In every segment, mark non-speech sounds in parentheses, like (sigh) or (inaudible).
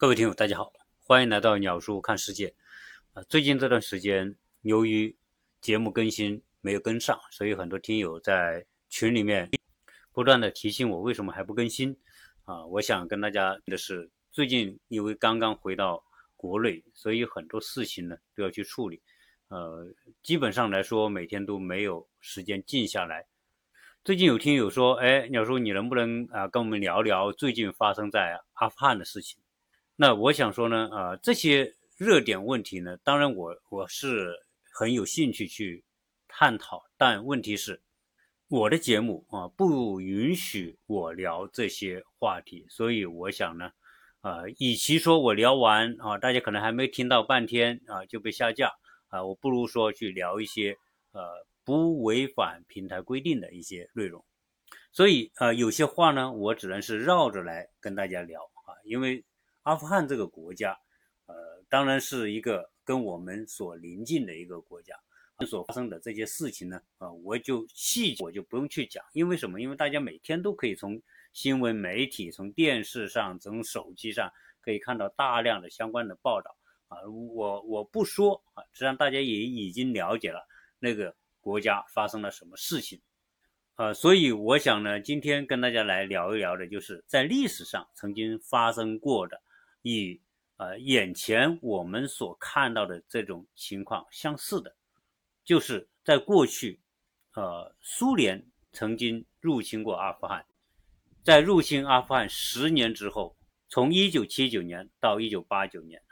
各位听友，大家好，欢迎来到鸟叔看世界。啊，最近这段时间由于节目更新没有跟上，所以很多听友在群里面不断的提醒我为什么还不更新。啊，我想跟大家的是，最近因为刚刚回到国内，所以很多事情呢都要去处理。呃，基本上来说，每天都没有时间静下来。最近有听友说，哎，鸟叔，你能不能啊跟我们聊聊最近发生在阿富汗的事情？那我想说呢，啊，这些热点问题呢，当然我我是很有兴趣去探讨，但问题是，我的节目啊不允许我聊这些话题，所以我想呢，啊，与其说我聊完啊，大家可能还没听到半天啊就被下架啊，我不如说去聊一些呃不违反平台规定的一些内容，所以呃有些话呢，我只能是绕着来跟大家聊啊，因为。阿富汗这个国家，呃，当然是一个跟我们所邻近的一个国家，所发生的这些事情呢，啊，我就细节我就不用去讲，因为什么？因为大家每天都可以从新闻媒体、从电视上、从手机上可以看到大量的相关的报道，啊，我我不说啊，实际上大家也已经了解了那个国家发生了什么事情。呃，所以我想呢，今天跟大家来聊一聊的，就是在历史上曾经发生过的。与呃眼前我们所看到的这种情况相似的，就是在过去，呃，苏联曾经入侵过阿富汗，在入侵阿富汗十年之后，从一九七九年到一九八九年，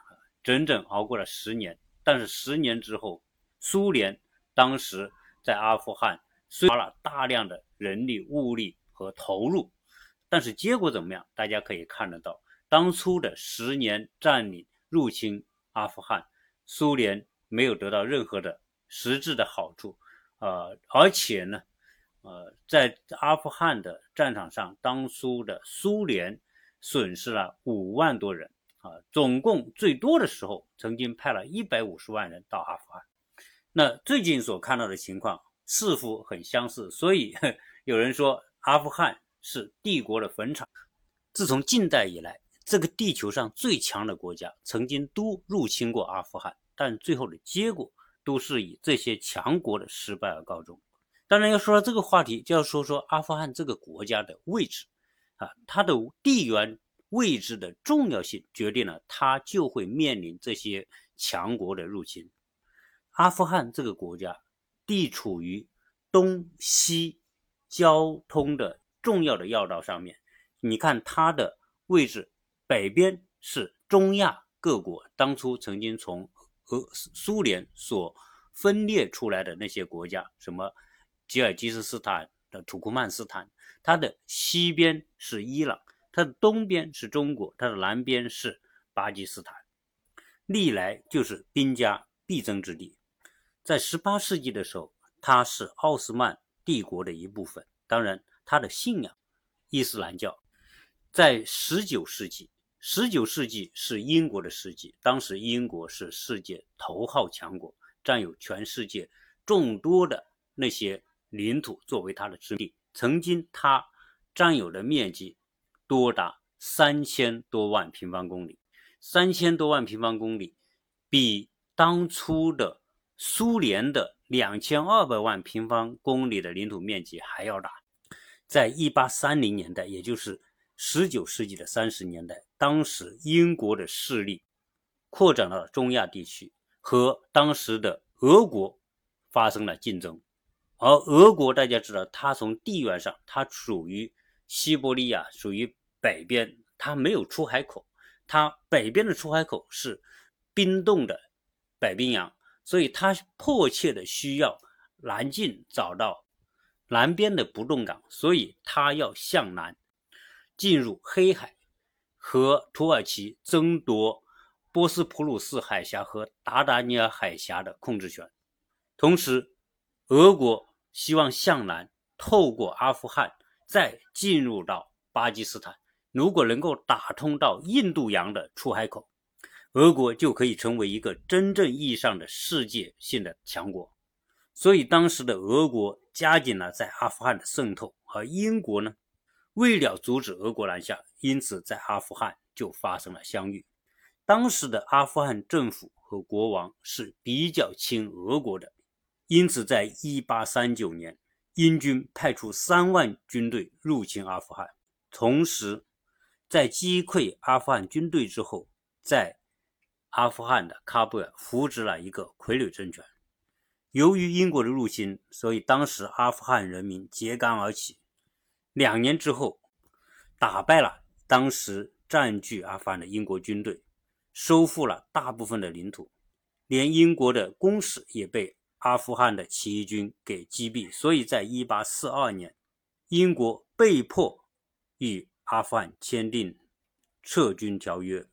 整整熬过了十年。但是十年之后，苏联当时在阿富汗花了大量的人力物力和投入，但是结果怎么样？大家可以看得到。当初的十年占领入侵阿富汗，苏联没有得到任何的实质的好处，呃，而且呢，呃，在阿富汗的战场上，当初的苏联损失了五万多人，啊，总共最多的时候曾经派了一百五十万人到阿富汗。那最近所看到的情况似乎很相似，所以 (laughs) 有人说阿富汗是帝国的坟场。自从近代以来。这个地球上最强的国家曾经都入侵过阿富汗，但最后的结果都是以这些强国的失败而告终。当然，要说到这个话题，就要说说阿富汗这个国家的位置啊，它的地缘位置的重要性决定了它就会面临这些强国的入侵。阿富汗这个国家地处于东西交通的重要的要道上面，你看它的位置。北边是中亚各国当初曾经从俄苏联所分裂出来的那些国家，什么吉尔吉斯斯坦的土库曼斯坦，它的西边是伊朗，它的东边是中国，它的南边是巴基斯坦，历来就是兵家必争之地。在十八世纪的时候，它是奥斯曼帝国的一部分，当然它的信仰伊斯兰教。在十九世纪。十九世纪是英国的世纪，当时英国是世界头号强国，占有全世界众多的那些领土作为它的殖民地。曾经，它占有的面积多达三千多万平方公里，三千多万平方公里比当初的苏联的两千二百万平方公里的领土面积还要大。在一八三零年代，也就是十九世纪的三十年代。当时英国的势力扩展到了中亚地区，和当时的俄国发生了竞争。而俄国大家知道，它从地缘上，它属于西伯利亚，属于北边，它没有出海口，它北边的出海口是冰冻的北冰洋，所以它迫切的需要南进，找到南边的不动港，所以它要向南进入黑海。和土耳其争夺波斯普鲁斯海峡和达达尼尔海峡的控制权，同时，俄国希望向南透过阿富汗再进入到巴基斯坦。如果能够打通到印度洋的出海口，俄国就可以成为一个真正意义上的世界性的强国。所以，当时的俄国加紧了在阿富汗的渗透，而英国呢？为了阻止俄国南下，因此在阿富汗就发生了相遇。当时的阿富汗政府和国王是比较亲俄国的，因此在1839年，英军派出三万军队入侵阿富汗，同时在击溃阿富汗军队之后，在阿富汗的喀布尔扶植了一个傀儡政权。由于英国的入侵，所以当时阿富汗人民揭竿而起。两年之后，打败了当时占据阿富汗的英国军队。收复了大部分的领土，连英国的公使也被阿富汗的起义军给击毙。所以在1842年，英国被迫与阿富汗签订撤军条约。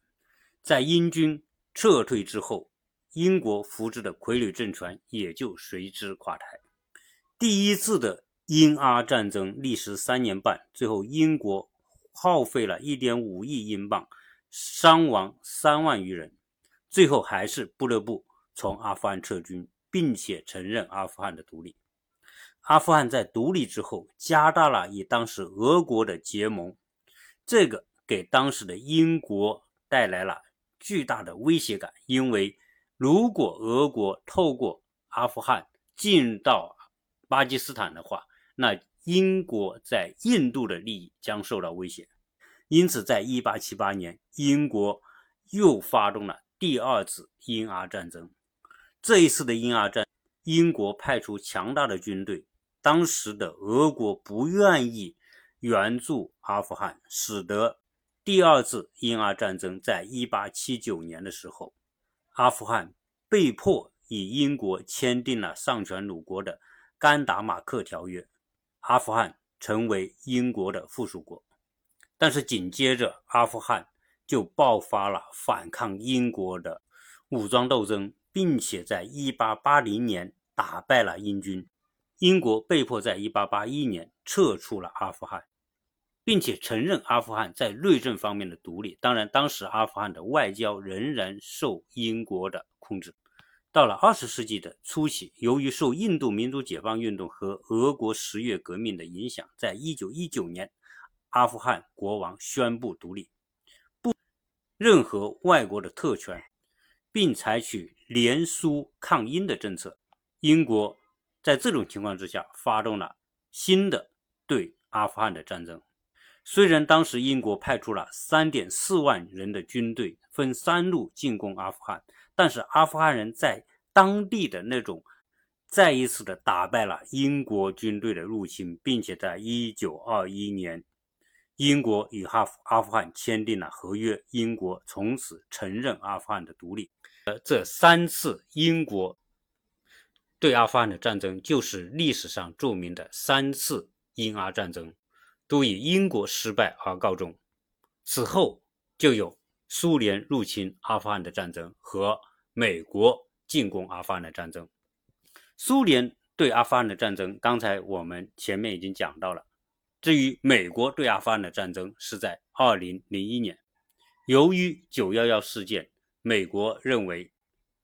在英军撤退之后，英国扶植的傀儡政权也就随之垮台。第一次的英阿战争历时三年半，最后英国耗费了一点五亿英镑。伤亡三万余人，最后还是不得不从阿富汗撤军，并且承认阿富汗的独立。阿富汗在独立之后，加大了与当时俄国的结盟，这个给当时的英国带来了巨大的威胁感。因为如果俄国透过阿富汗进到巴基斯坦的话，那英国在印度的利益将受到威胁。因此，在1878年，英国又发动了第二次英阿战争。这一次的英阿战，英国派出强大的军队。当时的俄国不愿意援助阿富汗，使得第二次英阿战争在1879年的时候，阿富汗被迫与英国签订了丧权辱国的《甘达马克条约》，阿富汗成为英国的附属国。但是紧接着，阿富汗就爆发了反抗英国的武装斗争，并且在1880年打败了英军，英国被迫在1881年撤出了阿富汗，并且承认阿富汗在内政方面的独立。当然，当时阿富汗的外交仍然受英国的控制。到了二十世纪的初期，由于受印度民族解放运动和俄国十月革命的影响，在一九一九年。阿富汗国王宣布独立，不任何外国的特权，并采取联苏抗英的政策。英国在这种情况之下，发动了新的对阿富汗的战争。虽然当时英国派出了三点四万人的军队，分三路进攻阿富汗，但是阿富汗人在当地的那种再一次的打败了英国军队的入侵，并且在一九二一年。英国与哈阿富汗签订了合约，英国从此承认阿富汗的独立。呃，这三次英国对阿富汗的战争，就是历史上著名的三次英阿战争，都以英国失败而告终。此后就有苏联入侵阿富汗的战争和美国进攻阿富汗的战争。苏联对阿富汗的战争，刚才我们前面已经讲到了。至于美国对阿富汗的战争是在2001年，由于911事件，美国认为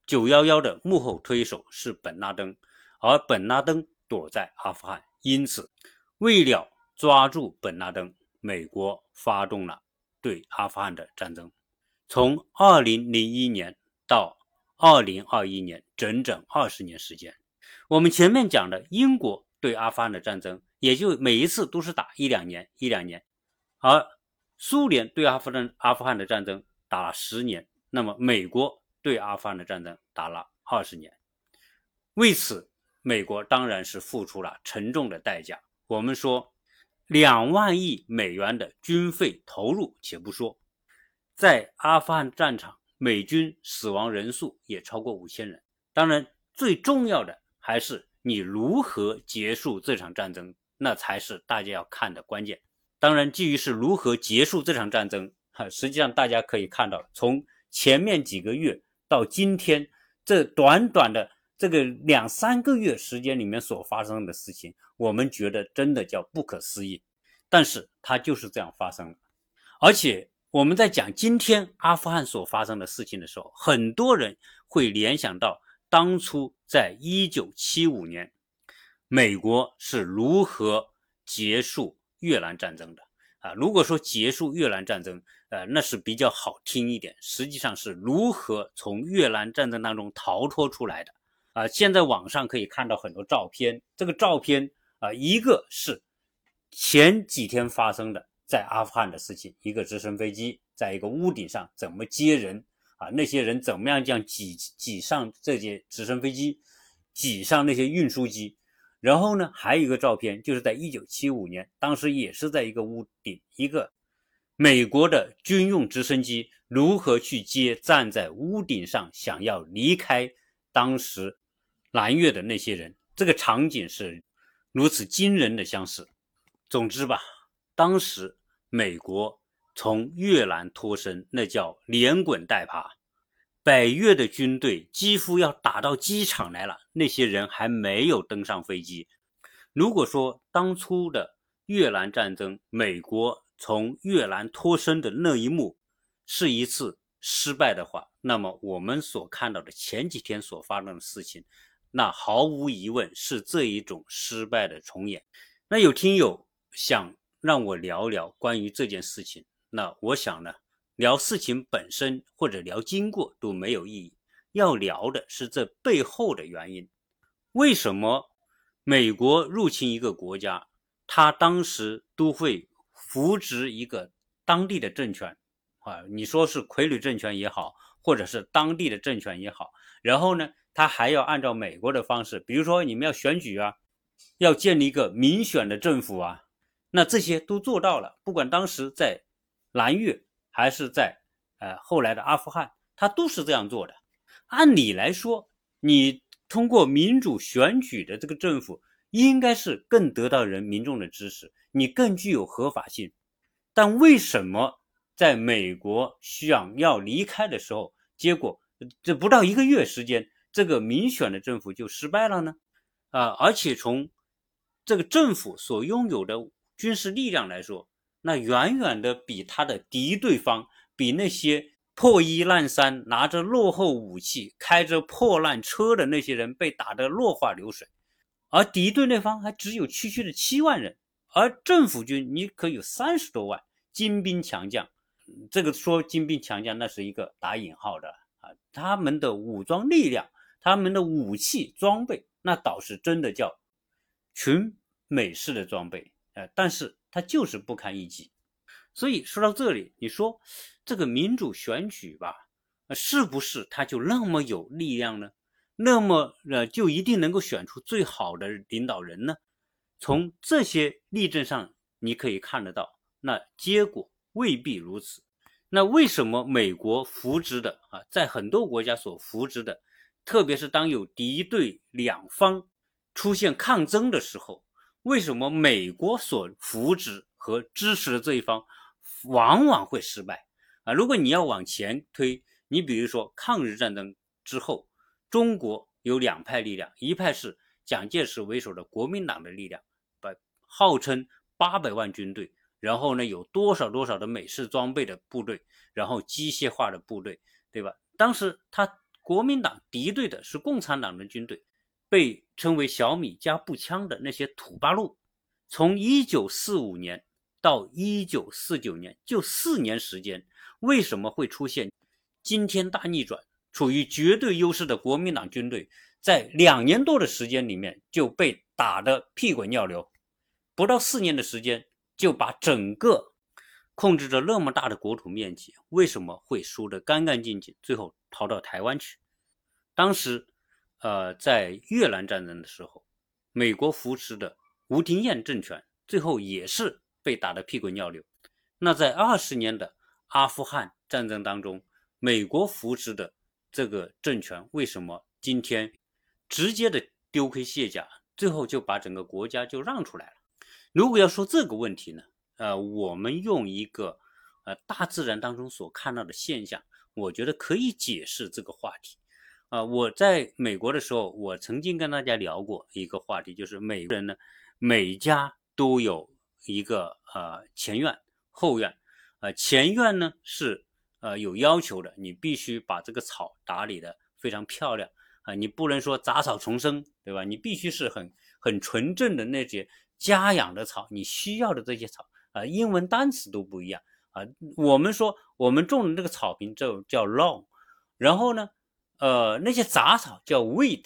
911的幕后推手是本拉登，而本拉登躲在阿富汗，因此为了抓住本拉登，美国发动了对阿富汗的战争。从2001年到2021年，整整二十年时间。我们前面讲的英国对阿富汗的战争。也就每一次都是打一两年，一两年，而苏联对阿富汗阿富汗的战争打了十年，那么美国对阿富汗的战争打了二十年，为此，美国当然是付出了沉重的代价。我们说，两万亿美元的军费投入，且不说，在阿富汗战场，美军死亡人数也超过五千人。当然，最重要的还是你如何结束这场战争。那才是大家要看的关键。当然，基于是如何结束这场战争，哈，实际上大家可以看到，从前面几个月到今天这短短的这个两三个月时间里面所发生的事情，我们觉得真的叫不可思议。但是它就是这样发生了。而且我们在讲今天阿富汗所发生的事情的时候，很多人会联想到当初在一九七五年。美国是如何结束越南战争的？啊。如果说结束越南战争，呃，那是比较好听一点，实际上是如何从越南战争当中逃脱出来的啊。现在网上可以看到很多照片，这个照片啊，一个是前几天发生的在阿富汗的事情，一个直升飞机在一个屋顶上怎么接人啊，那些人怎么样这样挤挤上这些直升飞机，挤上那些运输机。然后呢，还有一个照片，就是在一九七五年，当时也是在一个屋顶，一个美国的军用直升机如何去接站在屋顶上想要离开当时南越的那些人，这个场景是如此惊人的相似。总之吧，当时美国从越南脱身，那叫连滚带爬。北越的军队几乎要打到机场来了，那些人还没有登上飞机。如果说当初的越南战争，美国从越南脱身的那一幕是一次失败的话，那么我们所看到的前几天所发生的事情，那毫无疑问是这一种失败的重演。那有听友想让我聊聊关于这件事情，那我想呢？聊事情本身或者聊经过都没有意义，要聊的是这背后的原因。为什么美国入侵一个国家，他当时都会扶植一个当地的政权啊？你说是傀儡政权也好，或者是当地的政权也好，然后呢，他还要按照美国的方式，比如说你们要选举啊，要建立一个民选的政府啊，那这些都做到了。不管当时在南越。还是在，呃，后来的阿富汗，他都是这样做的。按理来说，你通过民主选举的这个政府，应该是更得到人民众的支持，你更具有合法性。但为什么在美国想要离开的时候，结果这不到一个月时间，这个民选的政府就失败了呢？啊，而且从这个政府所拥有的军事力量来说，那远远的比他的敌对方，比那些破衣烂衫、拿着落后武器、开着破烂车的那些人被打得落花流水，而敌对那方还只有区区的七万人，而政府军你可有三十多万精兵强将。这个说精兵强将，那是一个打引号的啊，他们的武装力量、他们的武器装备，那倒是真的叫群美式的装备，但是。他就是不堪一击，所以说到这里，你说这个民主选举吧，是不是他就那么有力量呢？那么呃，就一定能够选出最好的领导人呢？从这些例证上，你可以看得到，那结果未必如此。那为什么美国扶植的啊，在很多国家所扶植的，特别是当有敌对两方出现抗争的时候？为什么美国所扶植和支持的这一方往往会失败啊？如果你要往前推，你比如说抗日战争之后，中国有两派力量，一派是蒋介石为首的国民党的力量，把号称八百万军队，然后呢有多少多少的美式装备的部队，然后机械化的部队，对吧？当时他国民党敌对的是共产党的军队。被称为小米加步枪的那些土八路，从一九四五年到一九四九年，就四年时间，为什么会出现惊天大逆转？处于绝对优势的国民党军队，在两年多的时间里面就被打得屁滚尿流，不到四年的时间就把整个控制着那么大的国土面积，为什么会输得干干净净？最后逃到台湾去，当时。呃，在越南战争的时候，美国扶持的吴廷艳政权最后也是被打得屁滚尿流。那在二十年的阿富汗战争当中，美国扶持的这个政权为什么今天直接的丢盔卸甲，最后就把整个国家就让出来了？如果要说这个问题呢，呃，我们用一个呃大自然当中所看到的现象，我觉得可以解释这个话题。啊，我在美国的时候，我曾经跟大家聊过一个话题，就是美国人呢，每家都有一个呃前院后院，呃前院呢是呃有要求的，你必须把这个草打理的非常漂亮啊，你不能说杂草丛生，对吧？你必须是很很纯正的那些家养的草，你需要的这些草啊，英文单词都不一样啊。我们说我们种的这个草坪就叫 lawn，然后呢，呃，那些杂草叫 weed。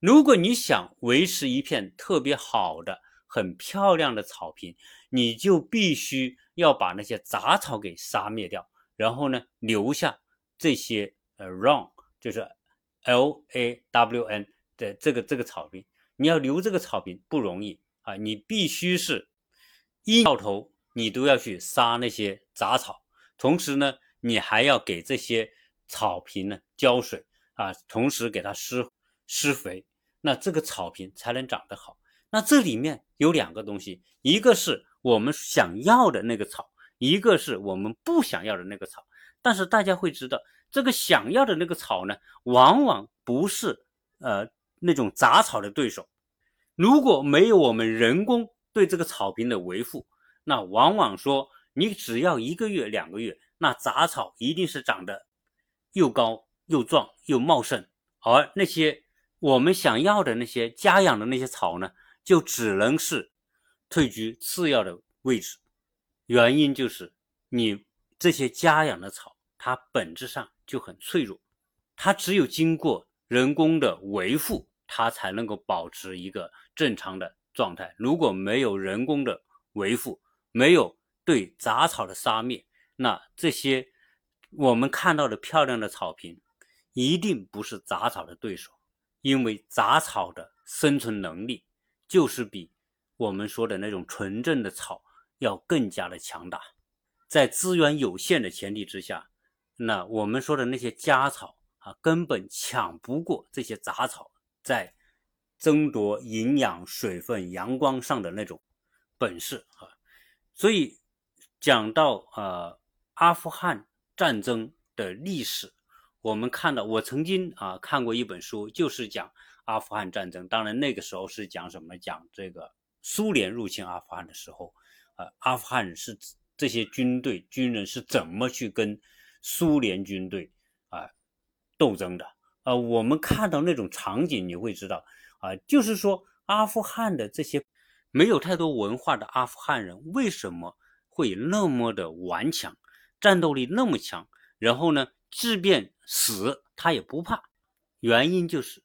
如果你想维持一片特别好的、很漂亮的草坪，你就必须要把那些杂草给杀灭掉，然后呢，留下这些呃 lawn，就是 L A W N 的这个这个草坪。你要留这个草坪不容易啊，你必须是一到头你都要去杀那些杂草，同时呢，你还要给这些草坪呢浇水啊，同时给它施施肥，那这个草坪才能长得好。那这里面有两个东西，一个是我们想要的那个草，一个是我们不想要的那个草。但是大家会知道，这个想要的那个草呢，往往不是呃。那种杂草的对手，如果没有我们人工对这个草坪的维护，那往往说你只要一个月、两个月，那杂草一定是长得又高又壮又茂盛，而那些我们想要的那些家养的那些草呢，就只能是退居次要的位置。原因就是你这些家养的草，它本质上就很脆弱，它只有经过人工的维护。它才能够保持一个正常的状态。如果没有人工的维护，没有对杂草的杀灭，那这些我们看到的漂亮的草坪，一定不是杂草的对手。因为杂草的生存能力就是比我们说的那种纯正的草要更加的强大。在资源有限的前提之下，那我们说的那些家草啊，根本抢不过这些杂草。在争夺营养、水分、阳光上的那种本事啊，所以讲到呃阿富汗战争的历史，我们看到我曾经啊看过一本书，就是讲阿富汗战争。当然那个时候是讲什么？讲这个苏联入侵阿富汗的时候，呃，阿富汗是这些军队军人是怎么去跟苏联军队啊斗争的。啊，我们看到那种场景，你会知道，啊，就是说阿富汗的这些没有太多文化的阿富汗人为什么会那么的顽强，战斗力那么强，然后呢，即便死他也不怕，原因就是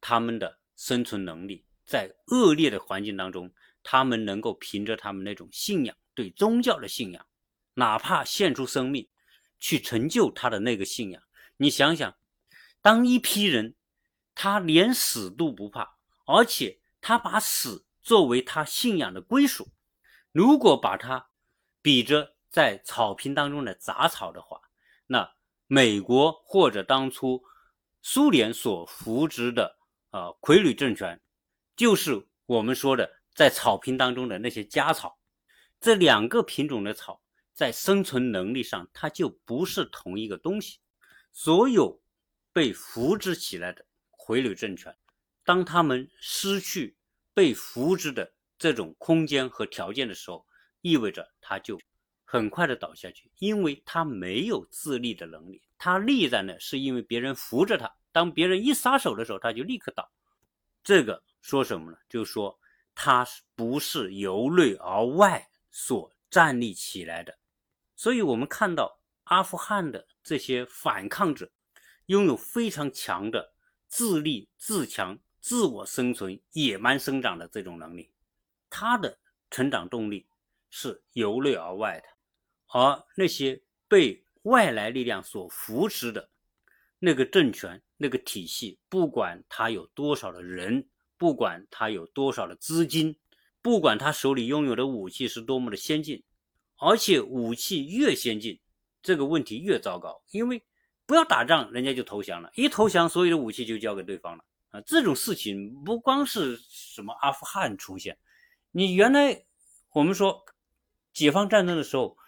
他们的生存能力，在恶劣的环境当中，他们能够凭着他们那种信仰，对宗教的信仰，哪怕献出生命去成就他的那个信仰，你想想。当一批人，他连死都不怕，而且他把死作为他信仰的归属。如果把他比着在草坪当中的杂草的话，那美国或者当初苏联所扶植的啊傀儡政权，就是我们说的在草坪当中的那些家草。这两个品种的草在生存能力上，它就不是同一个东西。所有。被扶植起来的傀儡政权，当他们失去被扶植的这种空间和条件的时候，意味着他就很快的倒下去，因为他没有自立的能力。他立在那是因为别人扶着他，当别人一撒手的时候，他就立刻倒。这个说什么呢？就是说他不是由内而外所站立起来的。所以，我们看到阿富汗的这些反抗者。拥有非常强的自立、自强、自我生存、野蛮生长的这种能力，他的成长动力是由内而外的，而那些被外来力量所扶持的那个政权、那个体系，不管他有多少的人，不管他有多少的资金，不管他手里拥有的武器是多么的先进，而且武器越先进，这个问题越糟糕，因为。不要打仗，人家就投降了。一投降，所有的武器就交给对方了啊！这种事情不光是什么阿富汗出现，你原来我们说解放战争的时候，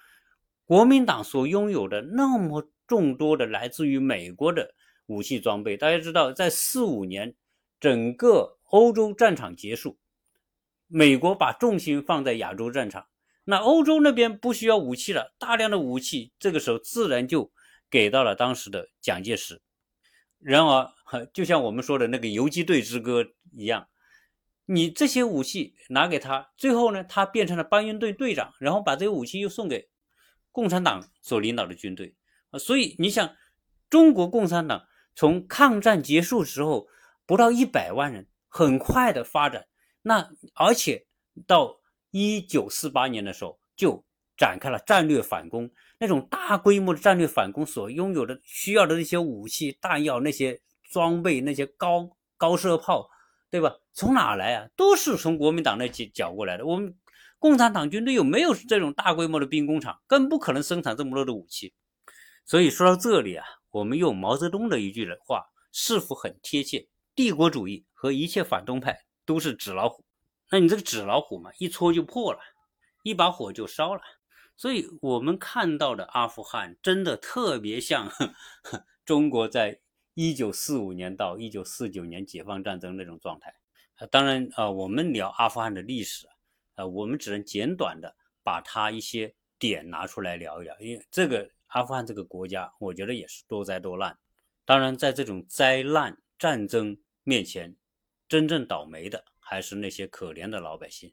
国民党所拥有的那么众多的来自于美国的武器装备，大家知道，在四五年整个欧洲战场结束，美国把重心放在亚洲战场，那欧洲那边不需要武器了，大量的武器这个时候自然就。给到了当时的蒋介石，然而，就像我们说的那个游击队之歌一样，你这些武器拿给他，最后呢，他变成了搬运队队长，然后把这些武器又送给共产党所领导的军队啊。所以你想，中国共产党从抗战结束时候不到一百万人，很快的发展，那而且到一九四八年的时候就展开了战略反攻，那种大规模的战略反攻所拥有的需要的那些武器弹药、那些装备、那些高高射炮。对吧？从哪来啊？都是从国民党那几缴过来的。我们共产党军队有没有这种大规模的兵工厂？更不可能生产这么多的武器。所以说到这里啊，我们用毛泽东的一句话，是否很贴切？帝国主义和一切反动派都是纸老虎。那你这个纸老虎嘛，一戳就破了，一把火就烧了。所以我们看到的阿富汗，真的特别像 (laughs) 中国在。一九四五年到一九四九年解放战争那种状态，啊，当然啊，我们聊阿富汗的历史啊，我们只能简短的把它一些点拿出来聊一聊，因为这个阿富汗这个国家，我觉得也是多灾多难。当然，在这种灾难战争面前，真正倒霉的还是那些可怜的老百姓。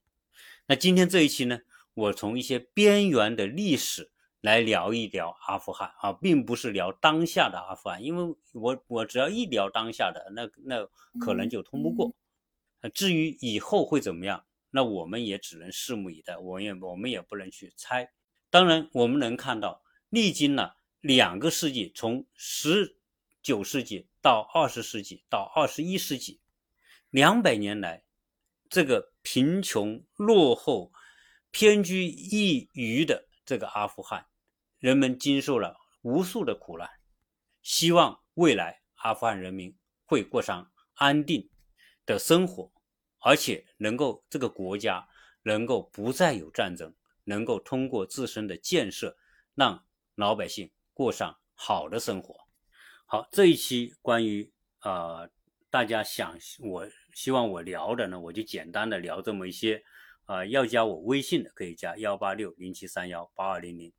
那今天这一期呢，我从一些边缘的历史。来聊一聊阿富汗啊，并不是聊当下的阿富汗，因为我我只要一聊当下的，那那可能就通不过。至于以后会怎么样，那我们也只能拭目以待，我也我们也不能去猜。当然，我们能看到，历经了两个世纪，从十九世纪到二十世纪到二十一世纪，两百年来，这个贫穷落后、偏居一隅的这个阿富汗。人们经受了无数的苦难，希望未来阿富汗人民会过上安定的生活，而且能够这个国家能够不再有战争，能够通过自身的建设让老百姓过上好的生活。好，这一期关于呃大家想我希望我聊的呢，我就简单的聊这么一些。啊，要加我微信的可以加幺八六零七三幺八二零零。